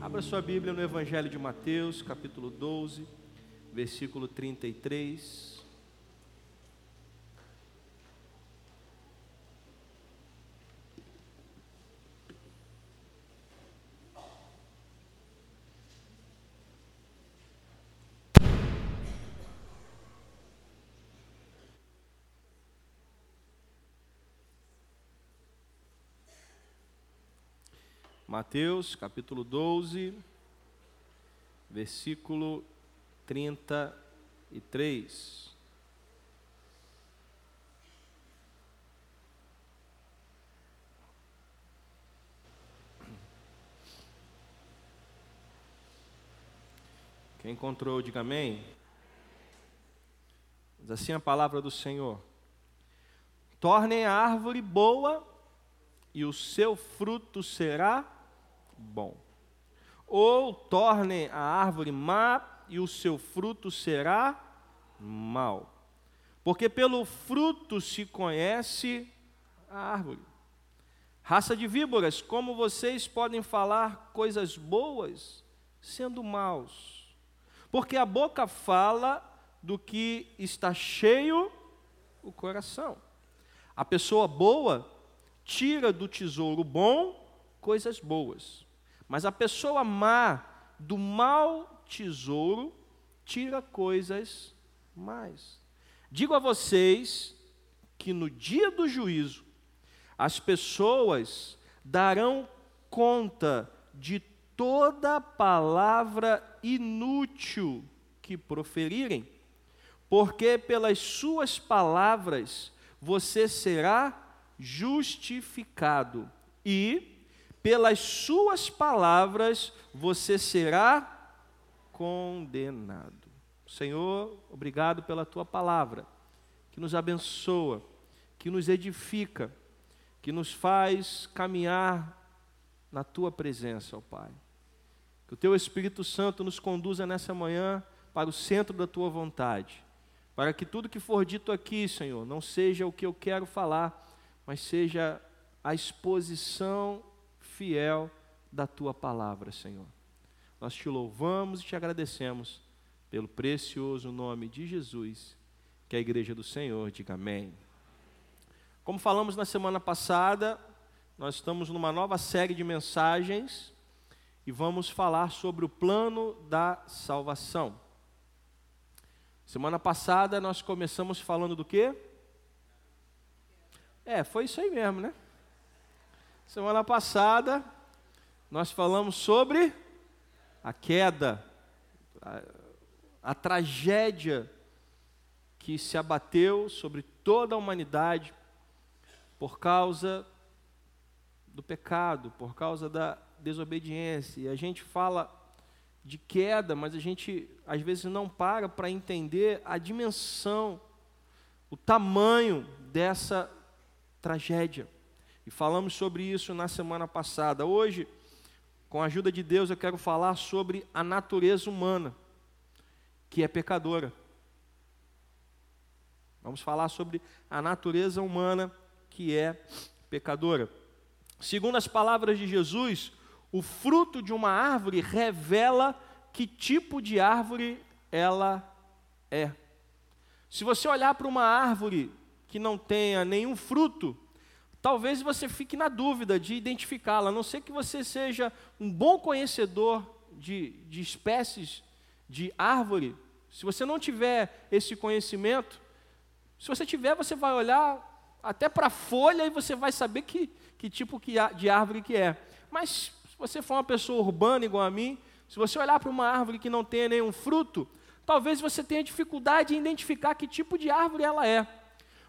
Abra sua Bíblia no Evangelho de Mateus, capítulo 12, versículo 33. Mateus capítulo 12, versículo 33. Quem encontrou, diga amém. Diz assim a palavra do Senhor: Tornem a árvore boa, e o seu fruto será bom. Ou torne a árvore má e o seu fruto será mau. Porque pelo fruto se conhece a árvore. Raça de víboras, como vocês podem falar coisas boas sendo maus? Porque a boca fala do que está cheio o coração. A pessoa boa tira do tesouro bom coisas boas. Mas a pessoa má do mau tesouro tira coisas mais. Digo a vocês que no dia do juízo as pessoas darão conta de toda palavra inútil que proferirem, porque pelas suas palavras você será justificado e pelas suas palavras você será condenado. Senhor, obrigado pela tua palavra, que nos abençoa, que nos edifica, que nos faz caminhar na tua presença, ó Pai. Que o teu Espírito Santo nos conduza nessa manhã para o centro da tua vontade, para que tudo que for dito aqui, Senhor, não seja o que eu quero falar, mas seja a exposição fiel da tua palavra, Senhor. Nós te louvamos e te agradecemos pelo precioso nome de Jesus, que a igreja do Senhor diga amém. Como falamos na semana passada, nós estamos numa nova série de mensagens e vamos falar sobre o plano da salvação. Semana passada nós começamos falando do quê? É, foi isso aí mesmo, né? Semana passada, nós falamos sobre a queda, a, a, tragédia que se abateu sobre toda a humanidade por causa do pecado, por causa da desobediência. E a gente fala de queda, mas a gente às vezes não para para entender a dimensão, o tamanho dessa tragédia. E falamos sobre isso na semana passada. Hoje, com a ajuda de Deus, eu quero falar sobre a natureza humana, que é pecadora. Vamos falar sobre a natureza humana que é pecadora. Segundo as palavras de Jesus, o fruto de uma árvore revela que tipo de árvore ela é. Se você olhar para uma árvore que não tenha nenhum fruto, talvez você fique na dúvida de identificá-la, a não ser que você seja um bom conhecedor de, de espécies de árvore. Se você não tiver esse conhecimento, se você tiver, você vai olhar até para a folha e você vai saber que, que tipo de árvore que é. Mas se você for uma pessoa urbana igual a mim, se você olhar para uma árvore que não tenha nenhum fruto, talvez você tenha dificuldade em identificar que tipo de árvore ela é.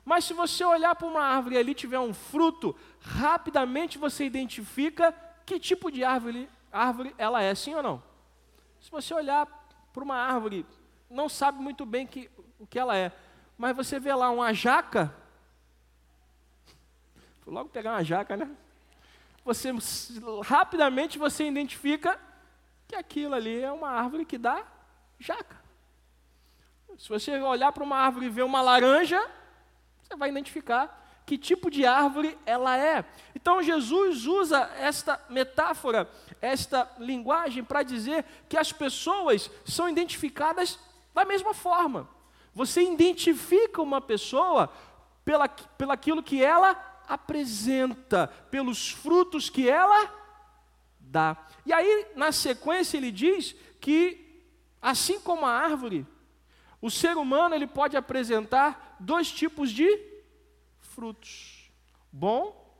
Mas se você olhar para uma árvore e ali tiver um fruto, rapidamente você identifica que tipo de árvore, árvore ela é, sim ou não? Se você olhar para uma árvore, não sabe muito bem que, o que ela é, mas você vê lá uma jaca, vou logo pegar uma jaca, né? Você rapidamente você identifica que aquilo ali é uma árvore que dá jaca. Se você olhar para uma árvore e ver uma laranja, você vai identificar que tipo de árvore ela é. Então Jesus usa esta metáfora, esta linguagem para dizer que as pessoas são identificadas da mesma forma. Você identifica uma pessoa pela, pelaquilo que ela apresenta, pelos frutos que ela dá. E aí, na sequência, ele diz que, assim como a árvore, o ser humano ele pode apresentar dois tipos de frutos: bom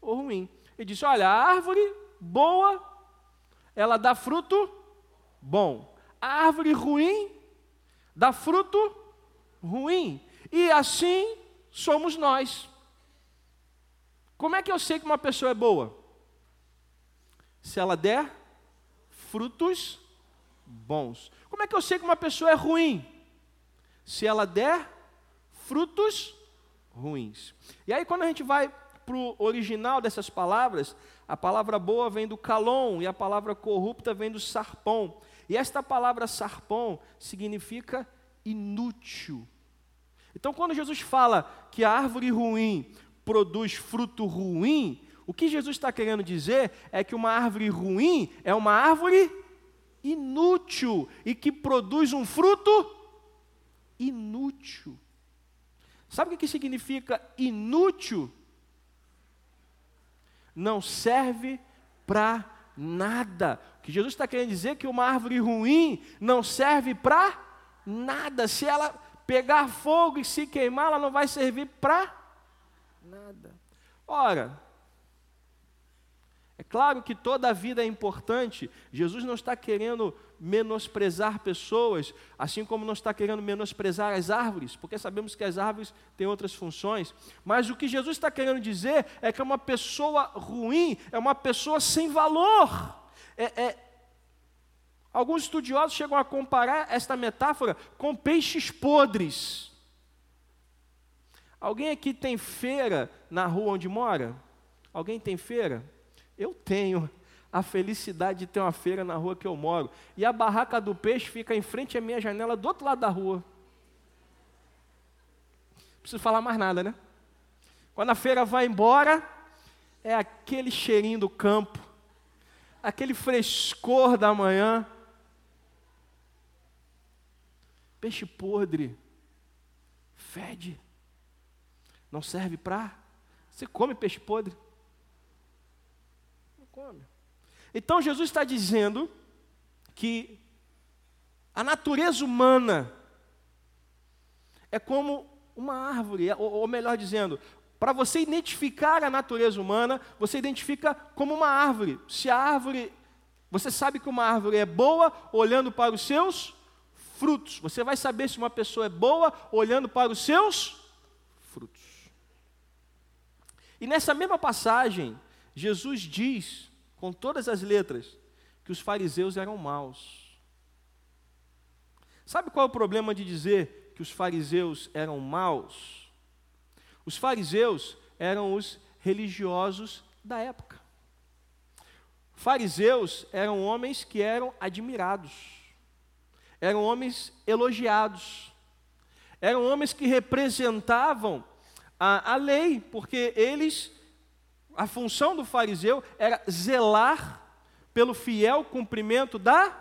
ou ruim. Ele disse: olha, a árvore boa, ela dá fruto bom. A árvore ruim dá fruto ruim. E assim somos nós. Como é que eu sei que uma pessoa é boa? Se ela der frutos bons. Como é que eu sei que uma pessoa é ruim? Se ela der frutos ruins. E aí, quando a gente vai para o original dessas palavras, a palavra boa vem do calon e a palavra corrupta vem do sarpão. E esta palavra sarpão significa inútil. Então, quando Jesus fala que a árvore ruim produz fruto ruim, o que Jesus está querendo dizer é que uma árvore ruim é uma árvore inútil e que produz um fruto inútil. Sabe o que significa inútil? Não serve para nada. O que Jesus está querendo dizer é que uma árvore ruim não serve para nada. Se ela pegar fogo e se queimar, ela não vai servir para nada. Ora, é claro que toda a vida é importante. Jesus não está querendo menosprezar pessoas, assim como não está querendo menosprezar as árvores, porque sabemos que as árvores têm outras funções. Mas o que Jesus está querendo dizer é que uma pessoa ruim é uma pessoa sem valor. É, é, Alguns estudiosos chegam a comparar esta metáfora com peixes podres. Alguém aqui tem feira na rua onde mora? Alguém tem feira? Eu tenho a felicidade de ter uma feira na rua que eu moro. E a barraca do peixe fica em frente à minha janela do outro lado da rua. Não preciso falar mais nada, né? Quando a feira vai embora, é aquele cheirinho do campo, aquele frescor da manhã Peixe podre, fede, não serve para. Você come peixe podre? Então Jesus está dizendo que a natureza humana é como uma árvore, ou melhor dizendo, para você identificar a natureza humana, você identifica como uma árvore. Se a árvore, você sabe que uma árvore é boa olhando para os seus frutos. Você vai saber se uma pessoa é boa olhando para os seus frutos. E nessa mesma passagem, Jesus diz, com todas as letras, que os fariseus eram maus. Sabe qual é o problema de dizer que os fariseus eram maus? Os fariseus eram os religiosos da época. Fariseus eram homens que eram admirados eram homens elogiados, eram homens que representavam a, a lei, porque eles, a função do fariseu era zelar pelo fiel cumprimento da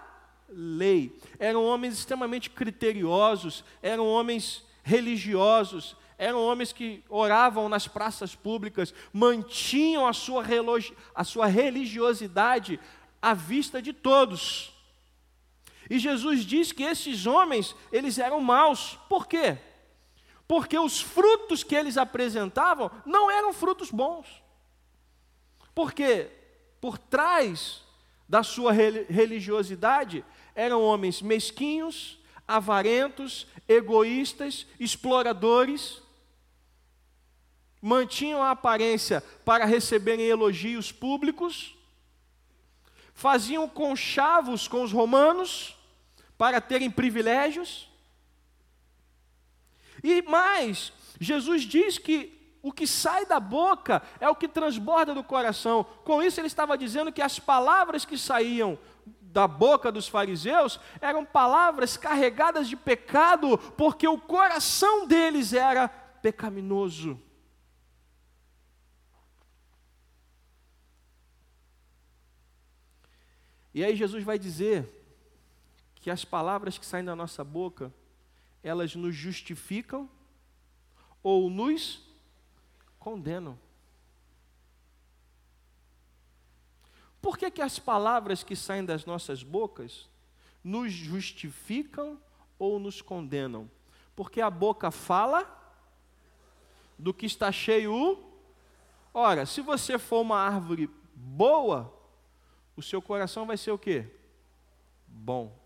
lei. Eram homens extremamente criteriosos, eram homens religiosos, eram homens que oravam nas praças públicas, mantinham a sua, a sua religiosidade à vista de todos. E Jesus diz que esses homens, eles eram maus. Por quê? Porque os frutos que eles apresentavam não eram frutos bons. Porque por trás da sua religiosidade eram homens mesquinhos, avarentos, egoístas, exploradores, mantinham a aparência para receberem elogios públicos, faziam conchavos com os romanos, para terem privilégios. E mais, Jesus diz que o que sai da boca é o que transborda do coração. Com isso, ele estava dizendo que as palavras que saíam da boca dos fariseus eram palavras carregadas de pecado, porque o coração deles era pecaminoso. E aí Jesus vai dizer que as palavras que saem da nossa boca, elas nos justificam ou nos condenam. Por que, que as palavras que saem das nossas bocas nos justificam ou nos condenam? Porque a boca fala do que está cheio. Ora, se você for uma árvore boa, o seu coração vai ser o quê? Bom.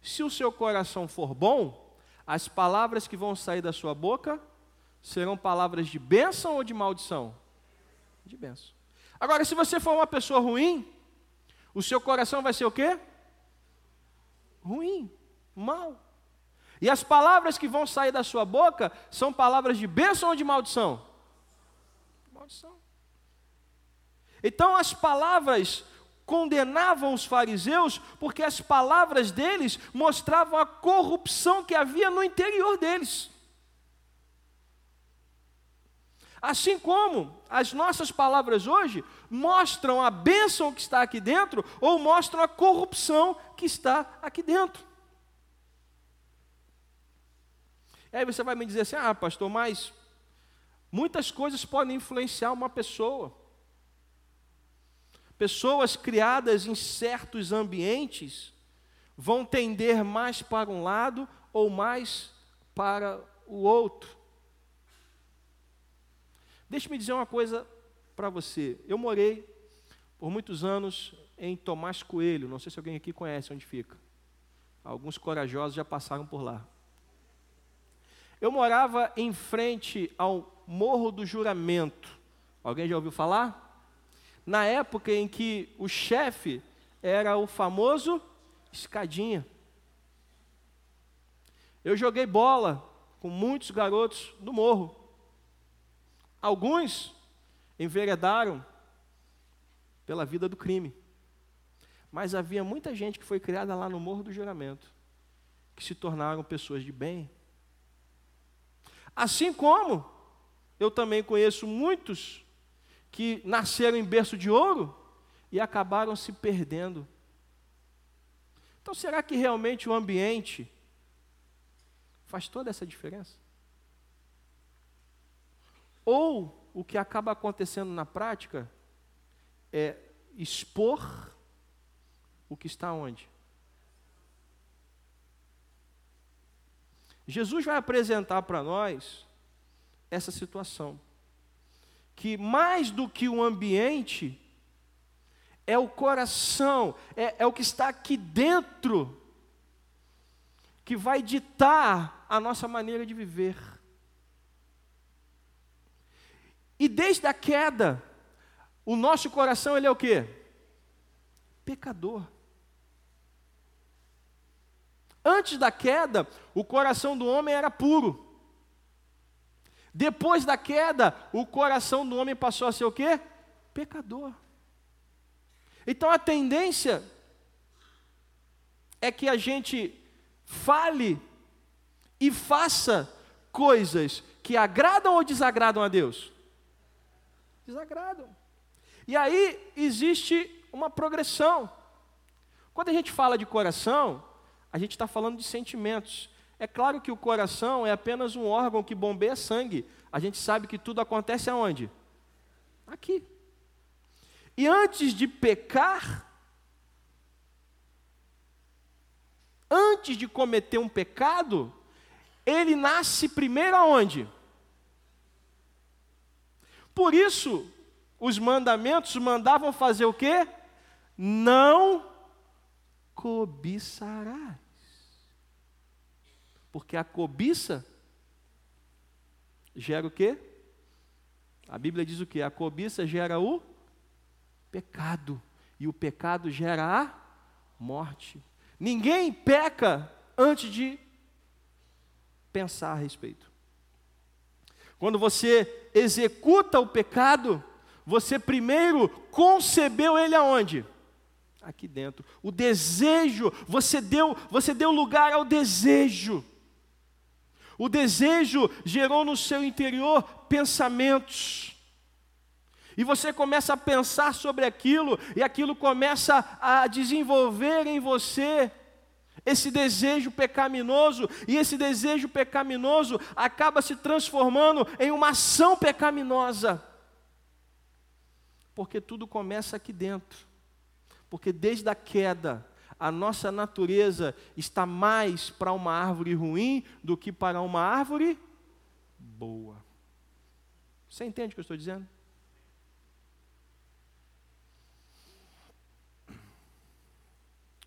Se o seu coração for bom, as palavras que vão sair da sua boca serão palavras de bênção ou de maldição? De bênção. Agora, se você for uma pessoa ruim, o seu coração vai ser o quê? Ruim, mal. E as palavras que vão sair da sua boca são palavras de bênção ou de maldição? Maldição. Então as palavras condenavam os fariseus porque as palavras deles mostravam a corrupção que havia no interior deles. Assim como as nossas palavras hoje mostram a bênção que está aqui dentro ou mostram a corrupção que está aqui dentro. E aí você vai me dizer assim: ah, pastor, mas muitas coisas podem influenciar uma pessoa. Pessoas criadas em certos ambientes vão tender mais para um lado ou mais para o outro. Deixe-me dizer uma coisa para você. Eu morei por muitos anos em Tomás Coelho. Não sei se alguém aqui conhece onde fica. Alguns corajosos já passaram por lá. Eu morava em frente ao Morro do Juramento. Alguém já ouviu falar? Na época em que o chefe era o famoso escadinha. Eu joguei bola com muitos garotos do morro. Alguns enveredaram pela vida do crime. Mas havia muita gente que foi criada lá no Morro do Juramento, que se tornaram pessoas de bem. Assim como eu também conheço muitos que nasceram em berço de ouro e acabaram se perdendo. Então, será que realmente o ambiente faz toda essa diferença? Ou o que acaba acontecendo na prática é expor o que está onde? Jesus vai apresentar para nós essa situação. Que mais do que o ambiente, é o coração, é, é o que está aqui dentro, que vai ditar a nossa maneira de viver. E desde a queda, o nosso coração ele é o quê? Pecador. Antes da queda, o coração do homem era puro. Depois da queda, o coração do homem passou a ser o quê? Pecador. Então a tendência é que a gente fale e faça coisas que agradam ou desagradam a Deus? Desagradam. E aí existe uma progressão. Quando a gente fala de coração, a gente está falando de sentimentos. É claro que o coração é apenas um órgão que bombeia sangue. A gente sabe que tudo acontece aonde? Aqui. E antes de pecar, antes de cometer um pecado, ele nasce primeiro aonde? Por isso, os mandamentos mandavam fazer o quê? Não cobiçarás. Porque a cobiça gera o quê? A Bíblia diz o quê? A cobiça gera o pecado. E o pecado gera a morte. Ninguém peca antes de pensar a respeito. Quando você executa o pecado, você primeiro concebeu ele aonde? Aqui dentro. O desejo, você deu, você deu lugar ao desejo. O desejo gerou no seu interior pensamentos. E você começa a pensar sobre aquilo, e aquilo começa a desenvolver em você esse desejo pecaminoso, e esse desejo pecaminoso acaba se transformando em uma ação pecaminosa. Porque tudo começa aqui dentro. Porque desde a queda, a nossa natureza está mais para uma árvore ruim do que para uma árvore boa. Você entende o que eu estou dizendo?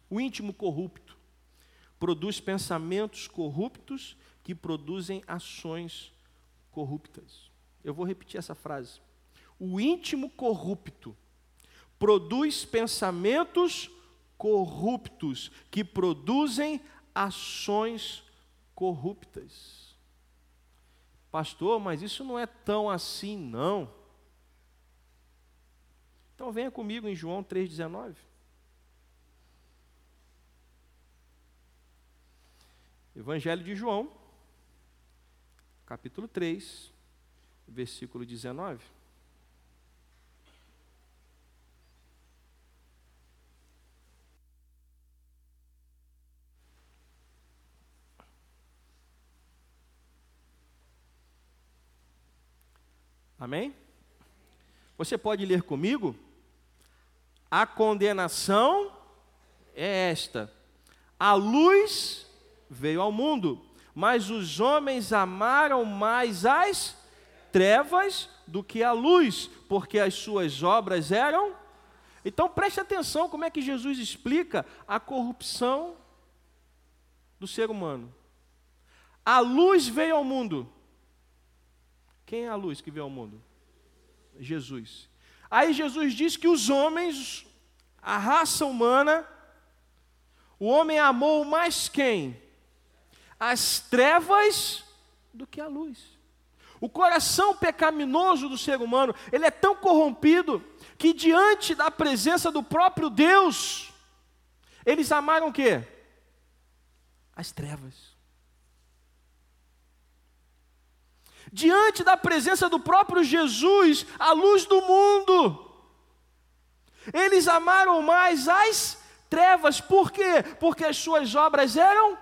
O íntimo corrupto produz pensamentos corruptos que produzem ações corruptas. Eu vou repetir essa frase. O íntimo corrupto produz pensamentos corruptos que produzem ações corruptas. Pastor, mas isso não é tão assim, não. Então venha comigo em João 3,19. Evangelho de João, capítulo 3, versículo 19. Amém? Você pode ler comigo? A condenação é esta: a luz veio ao mundo, mas os homens amaram mais as trevas do que a luz, porque as suas obras eram. Então preste atenção como é que Jesus explica a corrupção do ser humano. A luz veio ao mundo. Quem é a luz que veio ao mundo? Jesus. Aí Jesus diz que os homens, a raça humana, o homem amou mais quem? As trevas do que a luz. O coração pecaminoso do ser humano, ele é tão corrompido que diante da presença do próprio Deus, eles amaram o quê? As trevas. Diante da presença do próprio Jesus, a luz do mundo, eles amaram mais as trevas, por quê? Porque as suas obras eram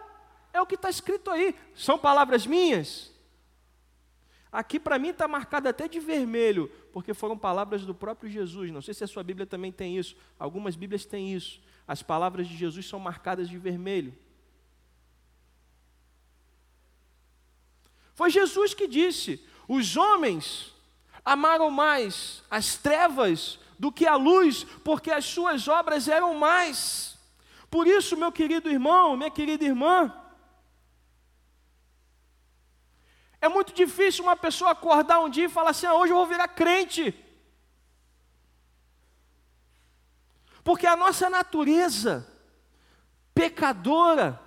é o que está escrito aí. São palavras minhas? Aqui para mim está marcado até de vermelho, porque foram palavras do próprio Jesus. Não sei se a sua Bíblia também tem isso. Algumas Bíblias têm isso. As palavras de Jesus são marcadas de vermelho. Foi Jesus que disse: os homens amaram mais as trevas do que a luz, porque as suas obras eram mais. Por isso, meu querido irmão, minha querida irmã, É muito difícil uma pessoa acordar um dia e falar assim: ah, hoje eu vou virar crente. Porque a nossa natureza pecadora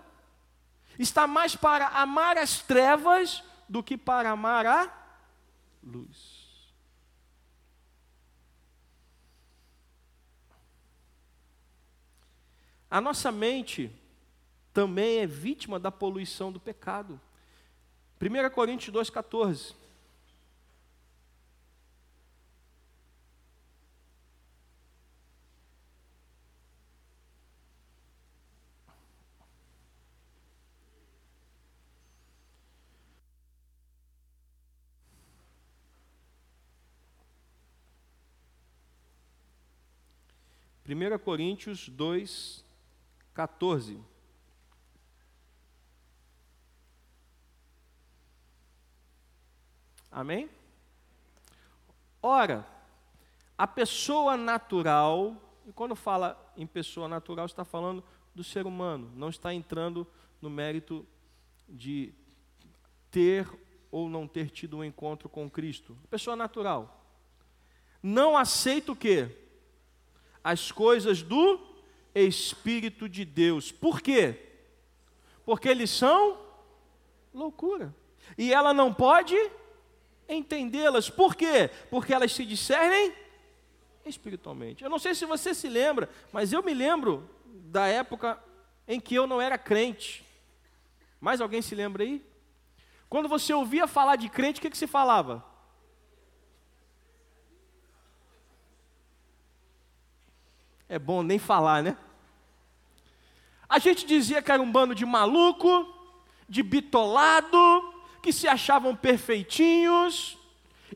está mais para amar as trevas do que para amar a luz. A nossa mente também é vítima da poluição do pecado. 1 Coríntios 2,14. Primeira Coríntios 2, 14. Amém? Ora, a pessoa natural, e quando fala em pessoa natural, está falando do ser humano, não está entrando no mérito de ter ou não ter tido um encontro com Cristo. Pessoa natural. Não aceita o quê? As coisas do Espírito de Deus. Por quê? Porque eles são loucura. E ela não pode entendê-las. Por quê? Porque elas se discernem espiritualmente. Eu não sei se você se lembra, mas eu me lembro da época em que eu não era crente. Mais alguém se lembra aí? Quando você ouvia falar de crente, o que, que se falava? É bom nem falar, né? A gente dizia que era um bando de maluco, de bitolado, que se achavam perfeitinhos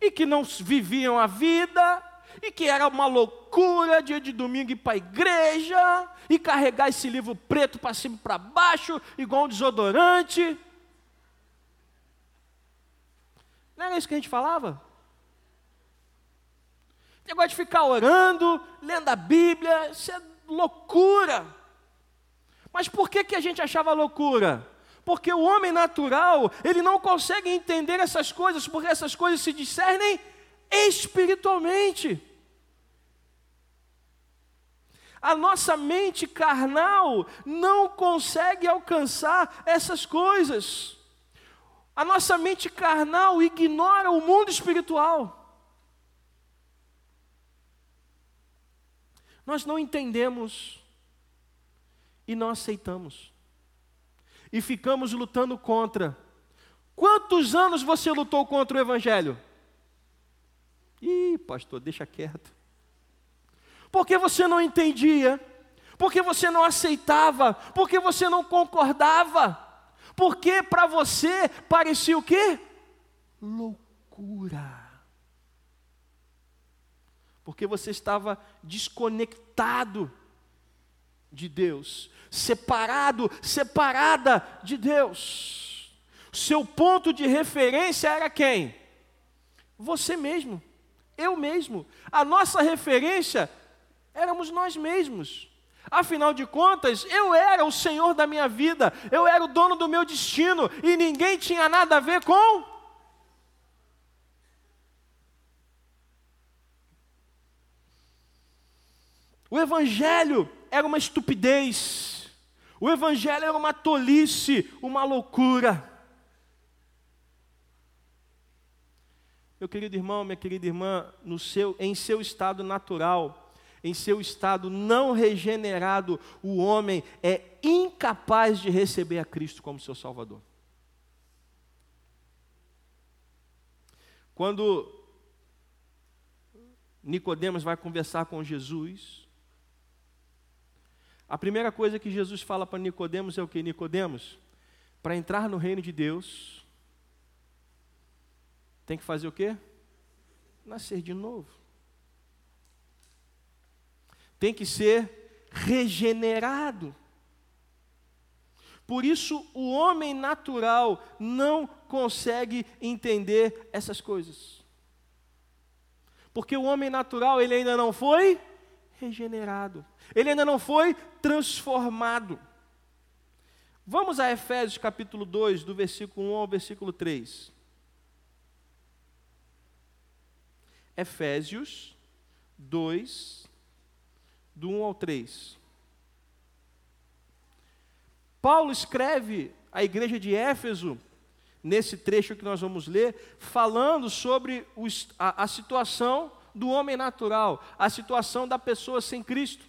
e que não viviam a vida e que era uma loucura dia de domingo ir para a igreja e carregar esse livro preto para cima e para baixo, igual um desodorante. Não era isso que a gente falava? Negócio de ficar orando, lendo a Bíblia, isso é loucura. Mas por que, que a gente achava loucura? Porque o homem natural, ele não consegue entender essas coisas, porque essas coisas se discernem espiritualmente. A nossa mente carnal não consegue alcançar essas coisas. A nossa mente carnal ignora o mundo espiritual. Nós não entendemos e não aceitamos. E ficamos lutando contra. Quantos anos você lutou contra o Evangelho? Ih, pastor, deixa quieto. Porque você não entendia, porque você não aceitava, porque você não concordava, porque para você parecia o quê? Loucura. Porque você estava desconectado de Deus, separado, separada de Deus. Seu ponto de referência era quem? Você mesmo, eu mesmo. A nossa referência éramos nós mesmos. Afinal de contas, eu era o Senhor da minha vida, eu era o dono do meu destino e ninguém tinha nada a ver com. O Evangelho era uma estupidez, o Evangelho era uma tolice, uma loucura. Meu querido irmão, minha querida irmã, no seu, em seu estado natural, em seu estado não regenerado, o homem é incapaz de receber a Cristo como seu Salvador. Quando Nicodemos vai conversar com Jesus, a primeira coisa que Jesus fala para Nicodemos é o que? Nicodemos, para entrar no reino de Deus, tem que fazer o quê? Nascer de novo. Tem que ser regenerado. Por isso, o homem natural não consegue entender essas coisas. Porque o homem natural, ele ainda não foi regenerado. Ele ainda não foi transformado. Vamos a Efésios capítulo 2, do versículo 1 ao versículo 3. Efésios 2, do 1 ao 3. Paulo escreve à igreja de Éfeso, nesse trecho que nós vamos ler, falando sobre a, a situação do homem natural, a situação da pessoa sem Cristo.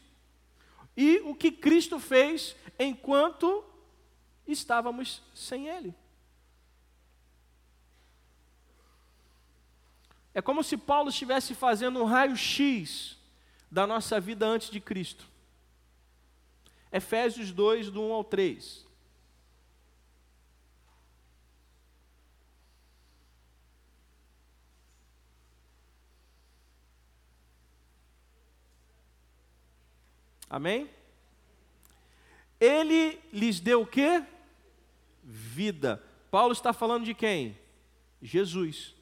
E o que Cristo fez enquanto estávamos sem Ele. É como se Paulo estivesse fazendo um raio-x da nossa vida antes de Cristo. Efésios 2, do 1 ao 3. Amém? Ele lhes deu o quê? Vida. Paulo está falando de quem? Jesus.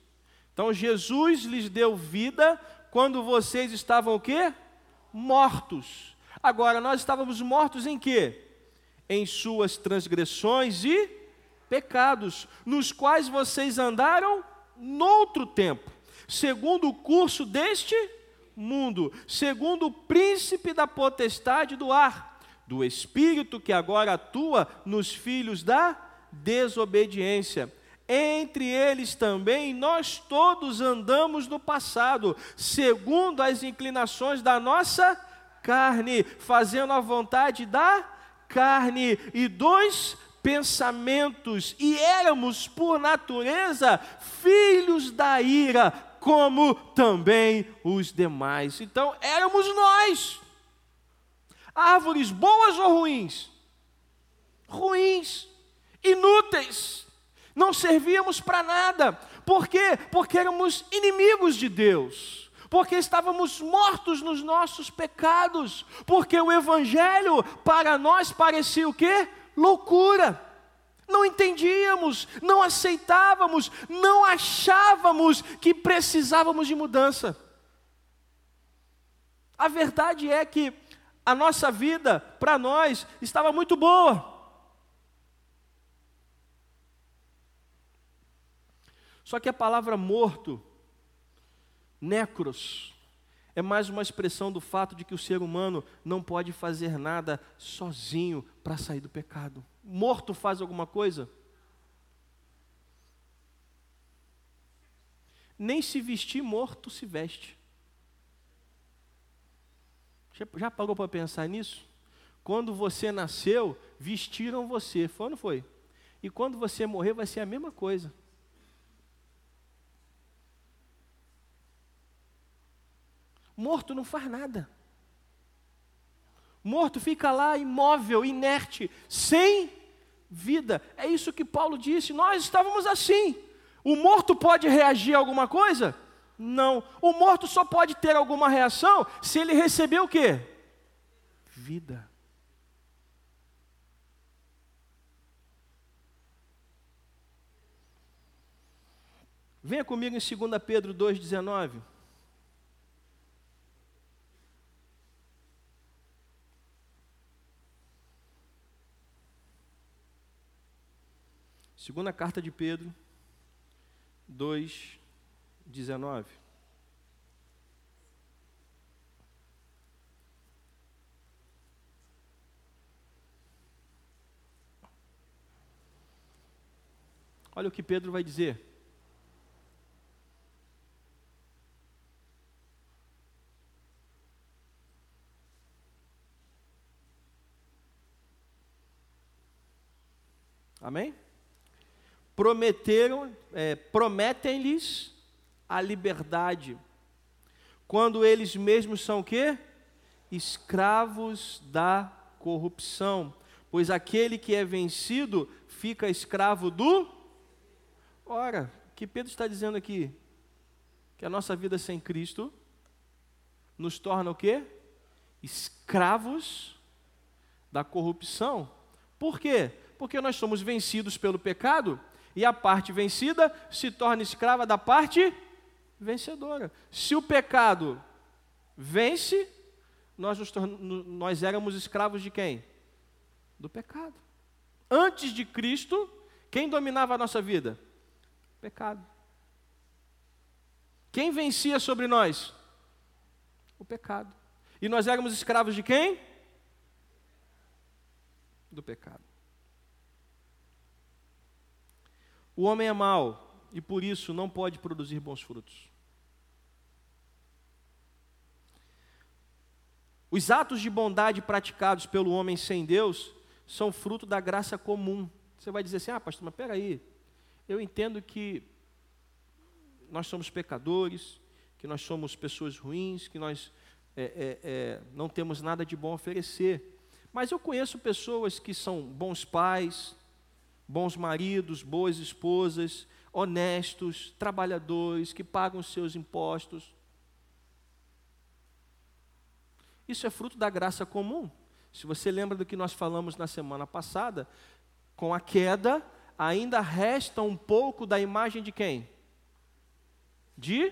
Então Jesus lhes deu vida quando vocês estavam o quê? Mortos. Agora nós estávamos mortos em quê? Em suas transgressões e pecados, nos quais vocês andaram noutro tempo, segundo o curso deste mundo, segundo o príncipe da potestade do ar, do espírito que agora atua nos filhos da desobediência. Entre eles também nós todos andamos no passado, segundo as inclinações da nossa carne, fazendo a vontade da carne e dos pensamentos, e éramos por natureza filhos da ira, como também os demais. Então, éramos nós. Árvores boas ou ruins? Ruins, inúteis, não servíamos para nada. Por quê? Porque éramos inimigos de Deus. Porque estávamos mortos nos nossos pecados. Porque o Evangelho para nós parecia o quê? Loucura. Não entendíamos, não aceitávamos, não achávamos que precisávamos de mudança. A verdade é que a nossa vida, para nós, estava muito boa. Só que a palavra morto, necros, é mais uma expressão do fato de que o ser humano não pode fazer nada sozinho para sair do pecado. Morto faz alguma coisa? Nem se vestir morto se veste. Já, parou para pensar nisso? Quando você nasceu, vestiram você, foi ou não foi? E quando você morrer, vai ser a mesma coisa. Morto não faz nada. Morto fica lá imóvel, inerte, sem vida. É isso que Paulo disse. Nós estávamos assim. O morto pode reagir a alguma coisa? Não. O morto só pode ter alguma reação se ele receber o quê? Vida. Venha comigo em 2 Pedro 2,19. Segunda carta de Pedro 2, 19. Olha o que Pedro vai dizer. Amém? Prometeram, é, prometem-lhes a liberdade, quando eles mesmos são o quê? Escravos da corrupção, pois aquele que é vencido fica escravo do. Ora, o que Pedro está dizendo aqui? Que a nossa vida sem Cristo nos torna o quê? Escravos da corrupção. Por quê? Porque nós somos vencidos pelo pecado e a parte vencida se torna escrava da parte vencedora. Se o pecado vence, nós, nós éramos escravos de quem? Do pecado. Antes de Cristo, quem dominava a nossa vida? Pecado. Quem vencia sobre nós? O pecado. E nós éramos escravos de quem? Do pecado. O homem é mau e por isso não pode produzir bons frutos. Os atos de bondade praticados pelo homem sem Deus são fruto da graça comum. Você vai dizer assim: ah, pastor, mas peraí, eu entendo que nós somos pecadores, que nós somos pessoas ruins, que nós é, é, é, não temos nada de bom a oferecer. Mas eu conheço pessoas que são bons pais, bons maridos, boas esposas, honestos, trabalhadores, que pagam os seus impostos. Isso é fruto da graça comum. Se você lembra do que nós falamos na semana passada, com a queda, ainda resta um pouco da imagem de quem? De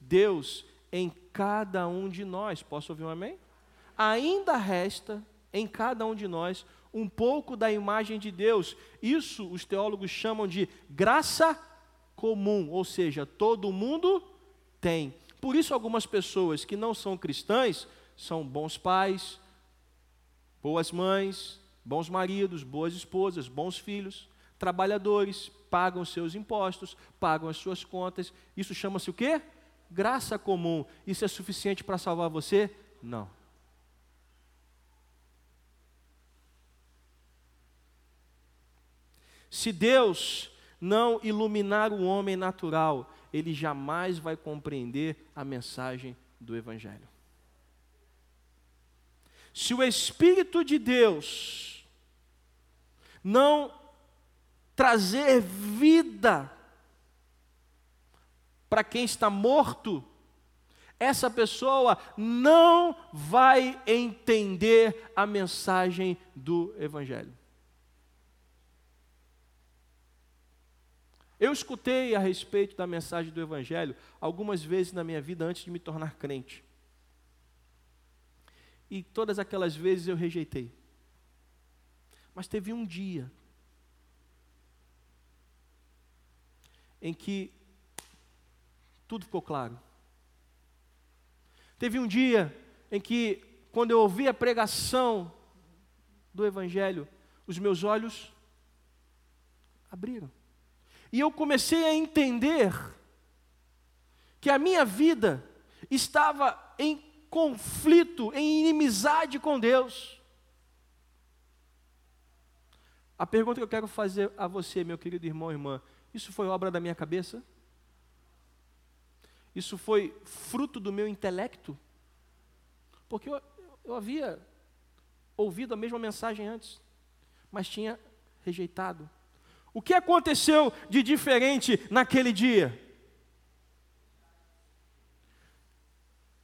Deus em cada um de nós. Posso ouvir um amém? Ainda resta em cada um de nós um pouco da imagem de Deus. Isso os teólogos chamam de graça comum, ou seja, todo mundo tem. Por isso, algumas pessoas que não são cristãs são bons pais, boas mães, bons maridos, boas esposas, bons filhos, trabalhadores, pagam seus impostos, pagam as suas contas. Isso chama-se o quê? Graça comum. Isso é suficiente para salvar você? Não. Se Deus não iluminar o homem natural, ele jamais vai compreender a mensagem do Evangelho. Se o Espírito de Deus não trazer vida para quem está morto, essa pessoa não vai entender a mensagem do Evangelho. Eu escutei a respeito da mensagem do Evangelho algumas vezes na minha vida antes de me tornar crente. E todas aquelas vezes eu rejeitei. Mas teve um dia em que tudo ficou claro. Teve um dia em que, quando eu ouvi a pregação do Evangelho, os meus olhos abriram. E eu comecei a entender que a minha vida estava em conflito, em inimizade com Deus. A pergunta que eu quero fazer a você, meu querido irmão e irmã, isso foi obra da minha cabeça? Isso foi fruto do meu intelecto? Porque eu, eu havia ouvido a mesma mensagem antes, mas tinha rejeitado. O que aconteceu de diferente naquele dia?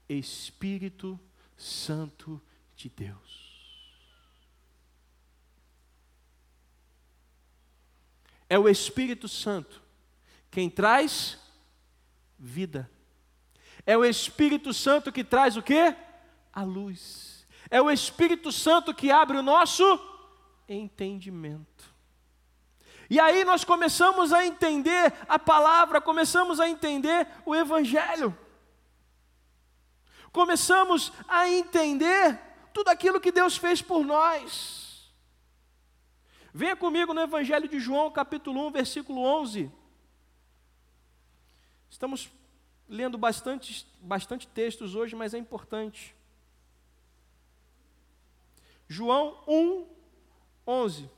Espírito Santo de Deus. É o Espírito Santo quem traz vida. É o Espírito Santo que traz o que? A luz. É o Espírito Santo que abre o nosso entendimento. E aí nós começamos a entender a palavra, começamos a entender o Evangelho. Começamos a entender tudo aquilo que Deus fez por nós. Venha comigo no Evangelho de João, capítulo 1, versículo 11. Estamos lendo bastante, bastante textos hoje, mas é importante. João 1, 11.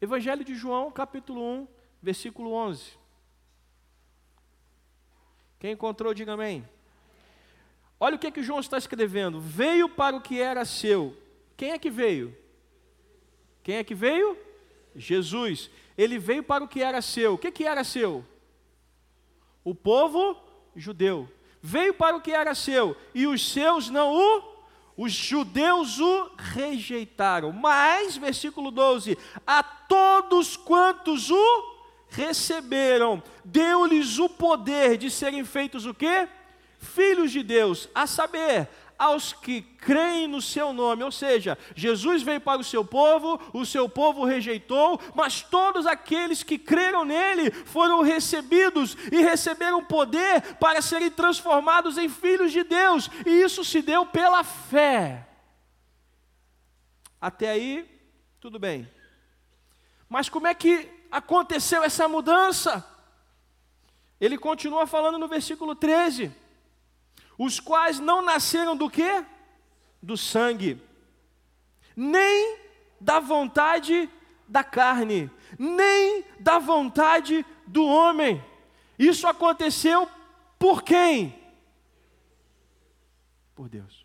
Evangelho de João, capítulo 1, versículo 11. Quem encontrou, diga amém. Olha o que, que João está escrevendo. Veio para o que era seu. Quem é que veio? Quem é que veio? Jesus. Ele veio para o que era seu. O que, que era seu? O povo judeu. Veio para o que era seu. E os seus não o os judeus o rejeitaram. Mas, versículo 12: a todos quantos o receberam, deu-lhes o poder de serem feitos o quê? Filhos de Deus, a saber, aos que creem no seu nome. Ou seja, Jesus veio para o seu povo, o seu povo rejeitou, mas todos aqueles que creram nele foram recebidos e receberam poder para serem transformados em filhos de Deus, e isso se deu pela fé. Até aí, tudo bem. Mas como é que aconteceu essa mudança? Ele continua falando no versículo 13 os quais não nasceram do quê? Do sangue, nem da vontade da carne, nem da vontade do homem. Isso aconteceu por quem? Por Deus.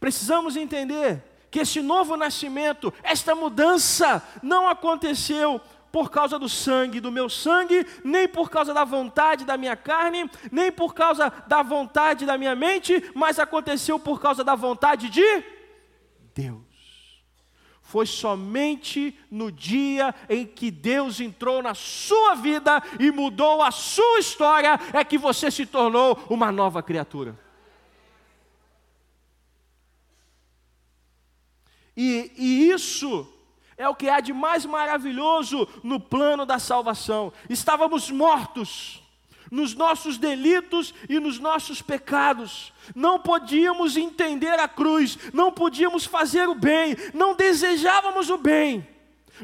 Precisamos entender que esse novo nascimento, esta mudança, não aconteceu por causa do sangue, do meu sangue, nem por causa da vontade da minha carne, nem por causa da vontade da minha mente, mas aconteceu por causa da vontade de Deus. Foi somente no dia em que Deus entrou na sua vida e mudou a sua história é que você se tornou uma nova criatura. E, e isso é o que há de mais maravilhoso no plano da salvação. Estávamos mortos nos nossos delitos e nos nossos pecados. Não podíamos entender a cruz, não podíamos fazer o bem, não desejávamos o bem.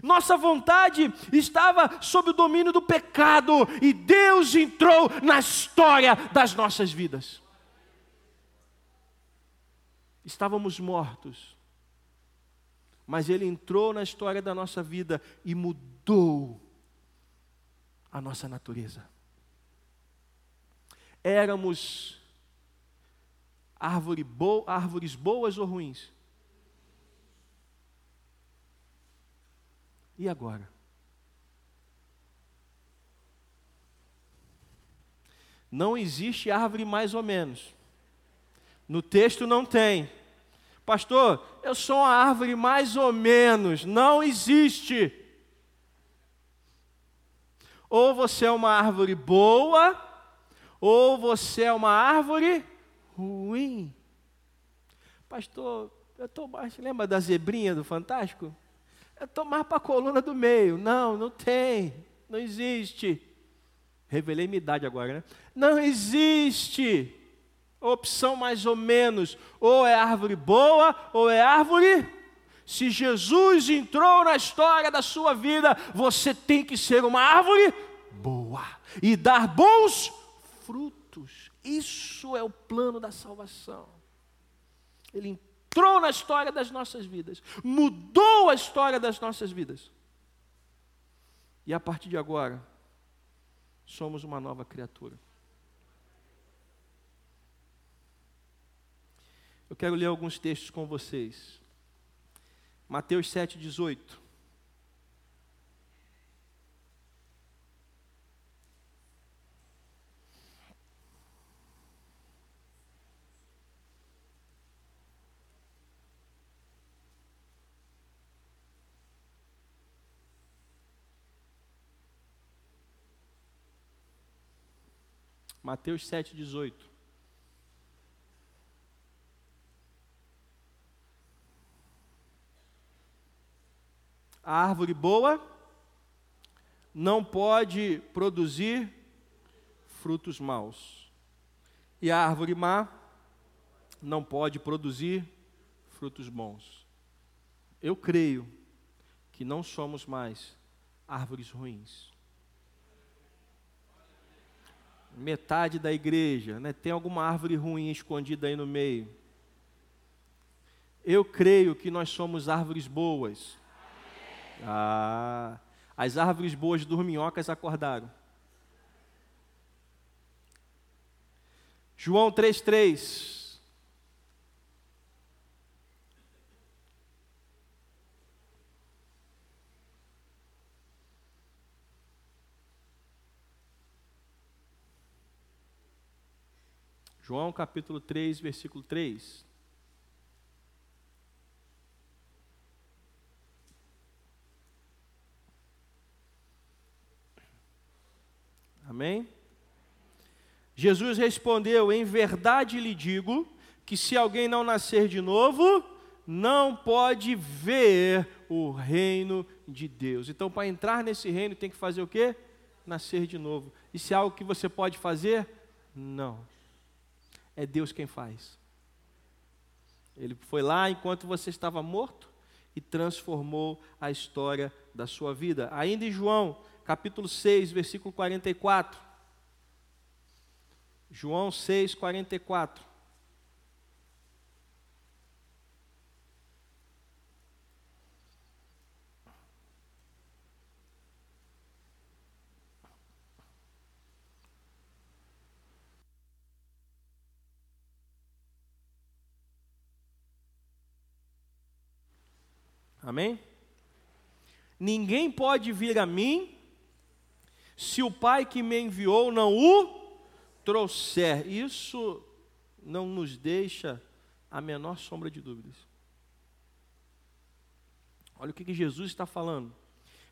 Nossa vontade estava sob o domínio do pecado e Deus entrou na história das nossas vidas. estávamos mortos, mas Ele entrou na história da nossa vida e mudou a nossa natureza. Éramos árvore bo árvores boas ou ruins? E agora? Não existe árvore mais ou menos. No texto não tem. Pastor, eu sou uma árvore mais ou menos. Não existe. Ou você é uma árvore boa, ou você é uma árvore ruim. Pastor, eu estou mais. Lembra da zebrinha do Fantástico? Eu estou mais para a coluna do meio. Não, não tem. Não existe. Revelei minha idade agora, né? Não existe opção mais ou menos. Ou é árvore boa, ou é árvore. Se Jesus entrou na história da sua vida, você tem que ser uma árvore boa e dar bons frutos. Isso é o plano da salvação. Ele entrou na história das nossas vidas, mudou a história das nossas vidas. E a partir de agora, somos uma nova criatura. Eu quero ler alguns textos com vocês. Mateus 7, 18. Mateus 7, 18. A árvore boa não pode produzir frutos maus. E a árvore má não pode produzir frutos bons. Eu creio que não somos mais árvores ruins metade da igreja, né? tem alguma árvore ruim escondida aí no meio. Eu creio que nós somos árvores boas. Ah, as árvores boas dorminhocas acordaram. João 3,3 João capítulo 3, versículo 3. Amém? Jesus respondeu: Em verdade lhe digo que se alguém não nascer de novo, não pode ver o reino de Deus. Então, para entrar nesse reino, tem que fazer o quê? Nascer de novo. Isso é algo que você pode fazer? Não é Deus quem faz. Ele foi lá enquanto você estava morto e transformou a história da sua vida. Ainda em João, capítulo 6, versículo 44. João 6, 44. Amém? Ninguém pode vir a mim se o Pai que me enviou não o trouxer. Isso não nos deixa a menor sombra de dúvidas. Olha o que, Jesus está falando.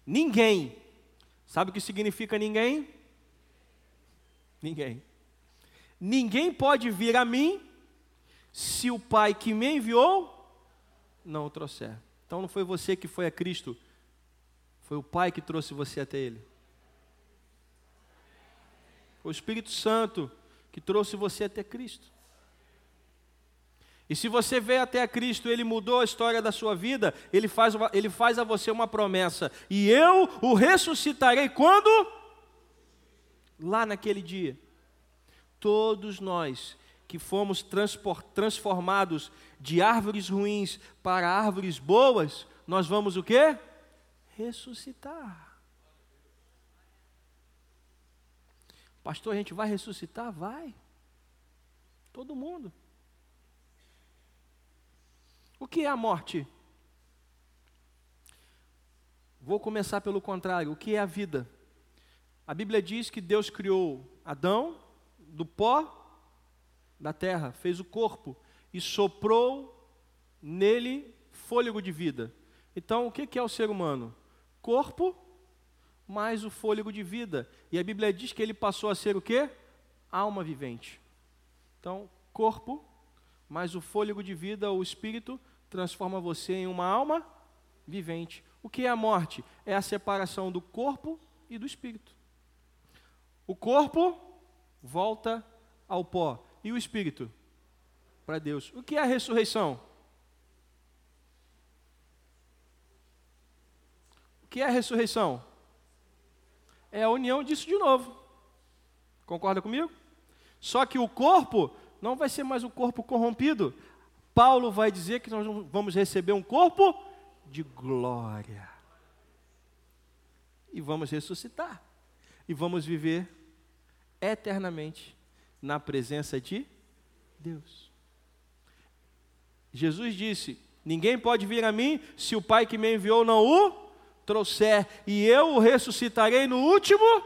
Ninguém. Sabe o que significa ninguém? Ninguém. Ninguém pode vir a mim se o Pai que me enviou não o trouxer. Então não foi você que foi a Cristo, foi o Pai que trouxe você até Ele. Foi o Espírito Santo que trouxe você até Cristo. E se você veio até Cristo, Ele mudou a história da sua vida, Ele faz, ele faz a você uma promessa. E eu o ressuscitarei quando? Lá naquele dia. Todos nós que fomos transformados de árvores ruins para árvores boas, nós vamos o quê? Ressuscitar. Pastor, a gente vai ressuscitar? Vai. Todo mundo. O que é a morte? Vou começar pelo contrário. O que é a vida? A Bíblia diz que Deus criou Adão do pó da terra, fez o corpo e soprou nele fôlego de vida. Então, o que é o ser humano? Corpo mais o fôlego de vida. E a Bíblia diz que ele passou a ser o quê? Alma vivente. Então, corpo mais o fôlego de vida, o espírito, transforma você em uma alma vivente. O que é a morte? É a separação do corpo e do espírito. O corpo volta ao pó e o espírito para Deus. O que é a ressurreição? O que é a ressurreição? É a união disso de novo. Concorda comigo? Só que o corpo não vai ser mais um corpo corrompido. Paulo vai dizer que nós vamos receber um corpo de glória. E vamos ressuscitar. E vamos viver eternamente na presença de Deus. Jesus disse: Ninguém pode vir a mim se o Pai que me enviou não o trouxer, e eu o ressuscitarei no último.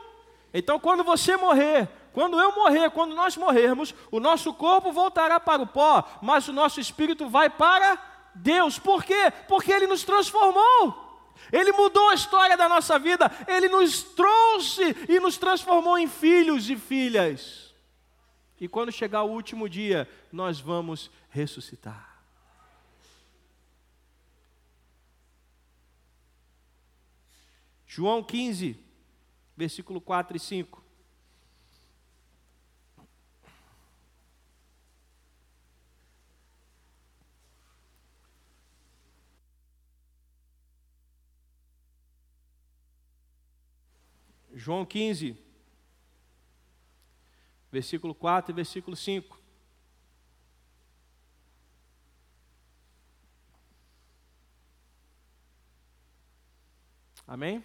Então, quando você morrer, quando eu morrer, quando nós morrermos, o nosso corpo voltará para o pó, mas o nosso espírito vai para Deus. Por quê? Porque Ele nos transformou. Ele mudou a história da nossa vida, Ele nos trouxe e nos transformou em filhos e filhas. E quando chegar o último dia, nós vamos ressuscitar. João 15, versículo 4 e 5. João 15, versículo 4 e versículo 5. Amém?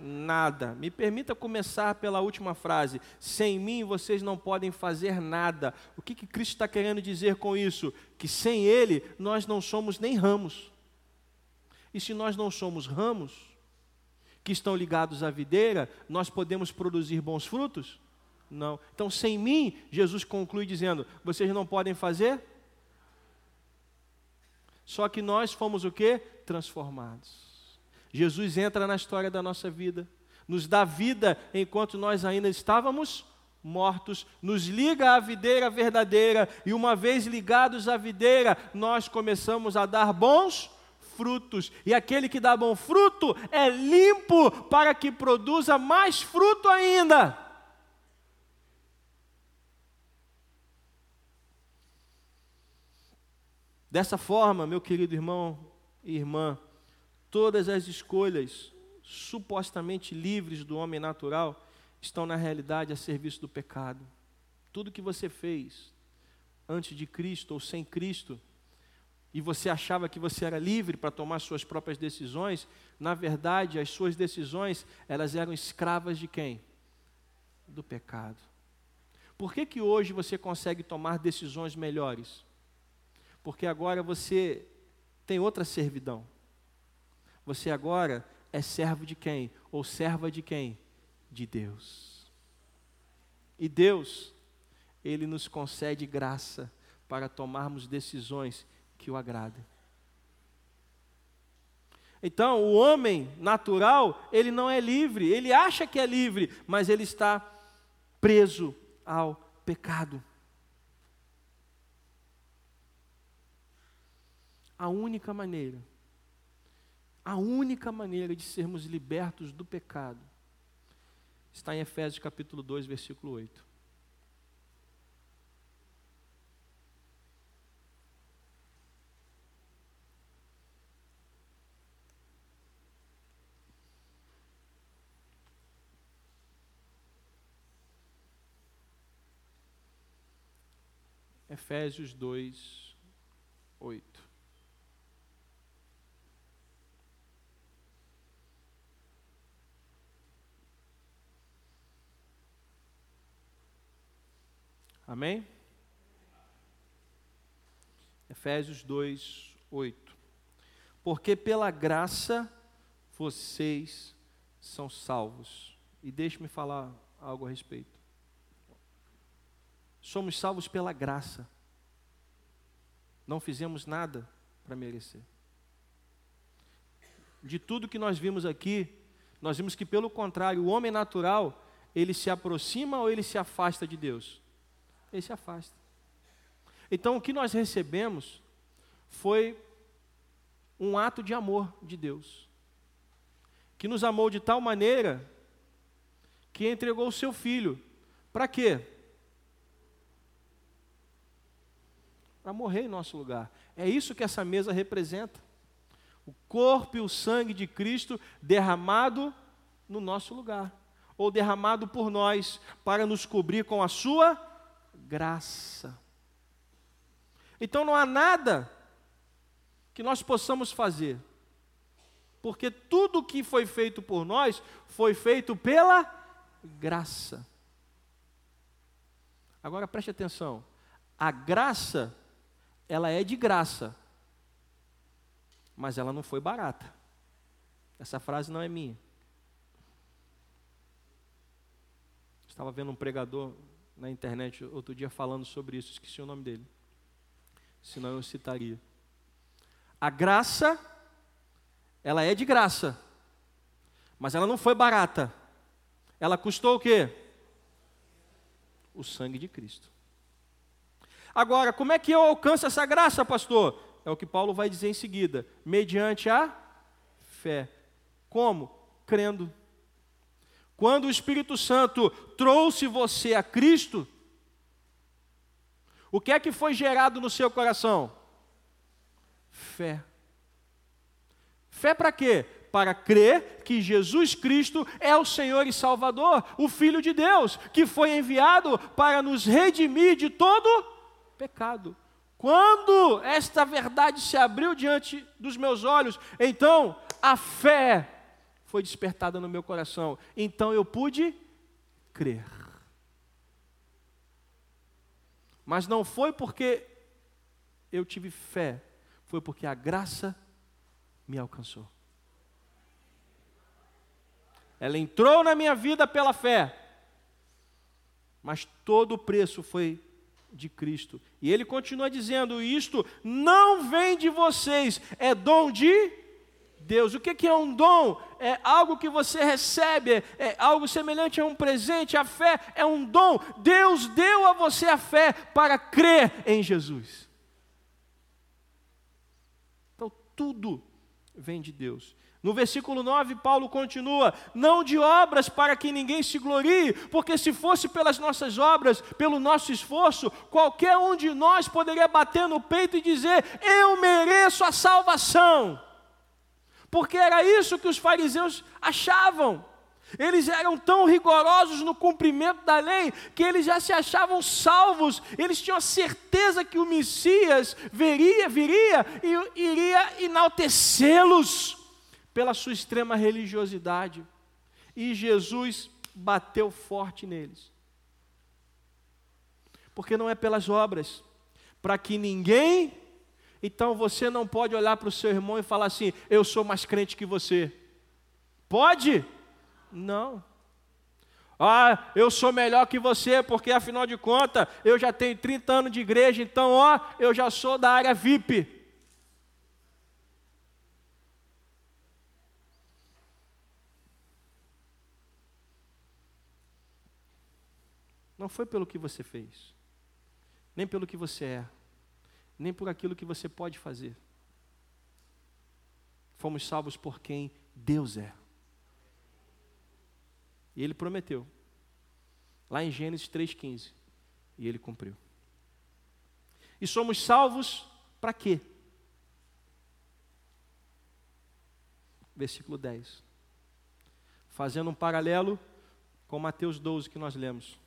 nada. Me permita começar pela última frase. Sem mim vocês não podem fazer nada. O que, que Cristo está querendo dizer com isso? Que sem Ele nós não somos nem ramos. E se nós não somos ramos, que estão ligados à videira, nós podemos produzir bons frutos? Não. Então, sem mim, Jesus conclui dizendo: vocês não podem fazer? Só que nós fomos o que? Transformados. Jesus entra na história da nossa vida, nos dá vida enquanto nós ainda estávamos mortos, nos liga à videira verdadeira, e uma vez ligados à videira, nós começamos a dar bons frutos, e aquele que dá bom fruto é limpo para que produza mais fruto ainda. Dessa forma, meu querido irmão e irmã, todas as escolhas supostamente livres do homem natural estão na realidade a serviço do pecado. Tudo que você fez antes de Cristo ou sem Cristo e você achava que você era livre para tomar suas próprias decisões, na verdade, as suas decisões, elas eram escravas de quem? Do pecado. Por que que hoje você consegue tomar decisões melhores? Porque agora você tem outra servidão. Você agora é servo de quem? Ou serva de quem? De Deus. E Deus, Ele nos concede graça para tomarmos decisões que o agradem. Então, o homem natural, ele não é livre, ele acha que é livre, mas ele está preso ao pecado. A única maneira, a única maneira de sermos libertos do pecado está em Efésios capítulo 2, versículo 8. Efésios 2, 8. Amém? Efésios 2, 8. Porque pela graça vocês são salvos. E deixe-me falar algo a respeito. Somos salvos pela graça. Não fizemos nada para merecer. De tudo que nós vimos aqui, nós vimos que, pelo contrário, o homem natural, ele se aproxima ou ele se afasta de Deus? Ele se afasta. Então, o que nós recebemos foi um ato de amor de Deus, que nos amou de tal maneira que entregou o seu filho. Para quê? Para morrer em nosso lugar. É isso que essa mesa representa. O corpo e o sangue de Cristo derramado no nosso lugar, ou derramado por nós para nos cobrir com a sua graça. Então não há nada que nós possamos fazer, porque tudo que foi feito por nós foi feito pela graça. Agora preste atenção, a graça, ela é de graça, mas ela não foi barata. Essa frase não é minha. Estava vendo um pregador na internet outro dia falando sobre isso, esqueci o nome dele. Senão eu citaria. A graça, ela é de graça, mas ela não foi barata. Ela custou o quê? O sangue de Cristo. Agora, como é que eu alcanço essa graça, pastor? É o que Paulo vai dizer em seguida: mediante a fé. Como? Crendo. Quando o Espírito Santo trouxe você a Cristo, o que é que foi gerado no seu coração? Fé. Fé para quê? Para crer que Jesus Cristo é o Senhor e Salvador, o Filho de Deus, que foi enviado para nos redimir de todo pecado. Quando esta verdade se abriu diante dos meus olhos, então a fé foi despertada no meu coração. Então eu pude crer. Mas não foi porque eu tive fé, foi porque a graça me alcançou. Ela entrou na minha vida pela fé, mas todo o preço foi de Cristo. E ele continua dizendo: Isto não vem de vocês, é dom de Deus. O que é um dom? É algo que você recebe, é, algo semelhante a um presente. A fé é um dom. Deus deu a você a fé para crer em Jesus. Então, tudo vem de Deus. No versículo 9, Paulo continua: Não de obras para que ninguém se glorie, porque se fosse pelas nossas obras, pelo nosso esforço, qualquer um de nós poderia bater no peito e dizer: Eu mereço a salvação porque era isso que os fariseus achavam. Eles eram tão rigorosos no cumprimento da lei que eles já se achavam salvos. Eles tinham a certeza que o Messias viria, viria e iria enaltecê-los pela sua extrema religiosidade. E Jesus bateu forte neles. Porque não é pelas obras, para que ninguém então você não pode olhar para o seu irmão e falar assim: eu sou mais crente que você. Pode? Não. Ah, eu sou melhor que você, porque afinal de contas eu já tenho 30 anos de igreja, então, ó, eu já sou da área VIP. Não, foi pelo que você fez, nem pelo que você é, nem por aquilo que você pode fazer. Fomos salvos por quem Deus é. E ele prometeu, lá em Gênesis 3,15, e ele cumpriu. E somos salvos para quê? Versículo 10. Fazendo um paralelo com Mateus 12 que nós lemos.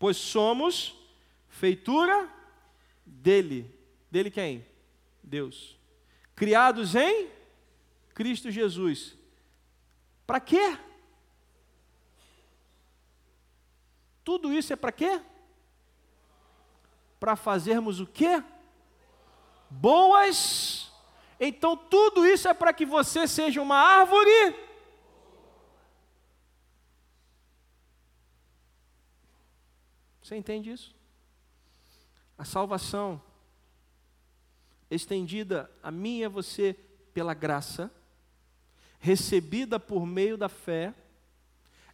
Pois somos feitura dele. Dele quem? Deus. Criados em Cristo Jesus. Para quê? Tudo isso é para quê? Para fazermos o quê? Boas. Então tudo isso é para que você seja uma árvore. Você entende isso? A salvação estendida a mim e a você pela graça, recebida por meio da fé,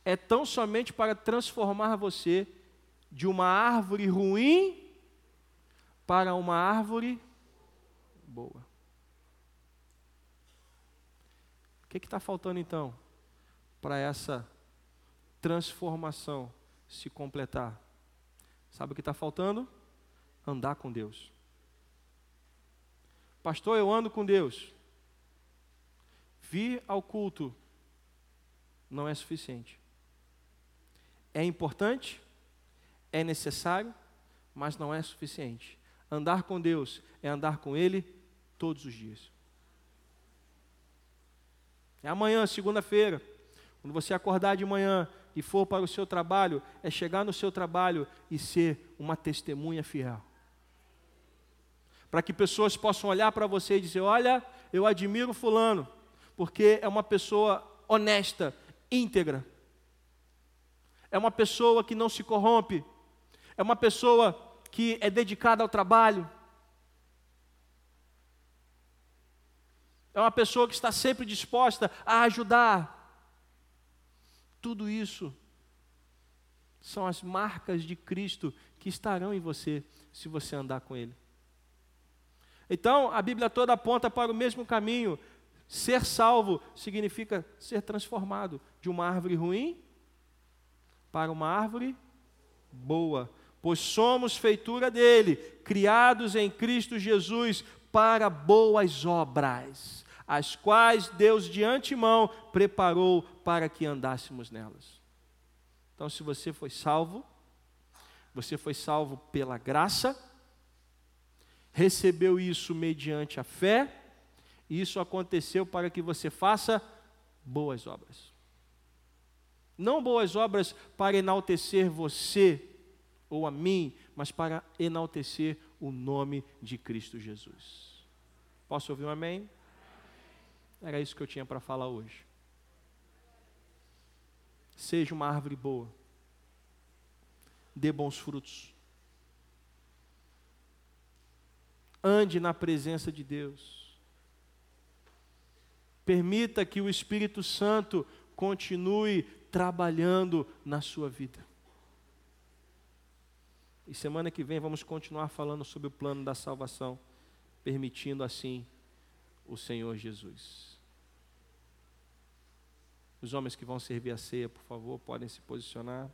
é tão somente para transformar você de uma árvore ruim para uma árvore boa. O que está faltando então para essa transformação se completar? Sabe o que está faltando? Andar com Deus. Pastor, eu ando com Deus. Vir ao culto não é suficiente. É importante, é necessário, mas não é suficiente. Andar com Deus é andar com Ele todos os dias. É amanhã, segunda-feira, quando você acordar de manhã e for para o seu trabalho, é chegar no seu trabalho e ser uma testemunha fiel. Para que pessoas possam olhar para você e dizer: Olha, eu admiro Fulano, porque é uma pessoa honesta, íntegra, é uma pessoa que não se corrompe, é uma pessoa que é dedicada ao trabalho, é uma pessoa que está sempre disposta a ajudar. Tudo isso são as marcas de Cristo que estarão em você se você andar com Ele. Então, a Bíblia toda aponta para o mesmo caminho. Ser salvo significa ser transformado de uma árvore ruim para uma árvore boa, pois somos feitura dele, criados em Cristo Jesus para boas obras, as quais Deus de antemão preparou para que andássemos nelas. Então, se você foi salvo, você foi salvo pela graça, recebeu isso mediante a fé, e isso aconteceu para que você faça boas obras. Não boas obras para enaltecer você ou a mim, mas para enaltecer o nome de Cristo Jesus. Posso ouvir um amém? Era isso que eu tinha para falar hoje. Seja uma árvore boa, dê bons frutos, ande na presença de Deus, permita que o Espírito Santo continue trabalhando na sua vida. E semana que vem vamos continuar falando sobre o plano da salvação, permitindo assim o Senhor Jesus. Os homens que vão servir a ceia, por favor, podem se posicionar.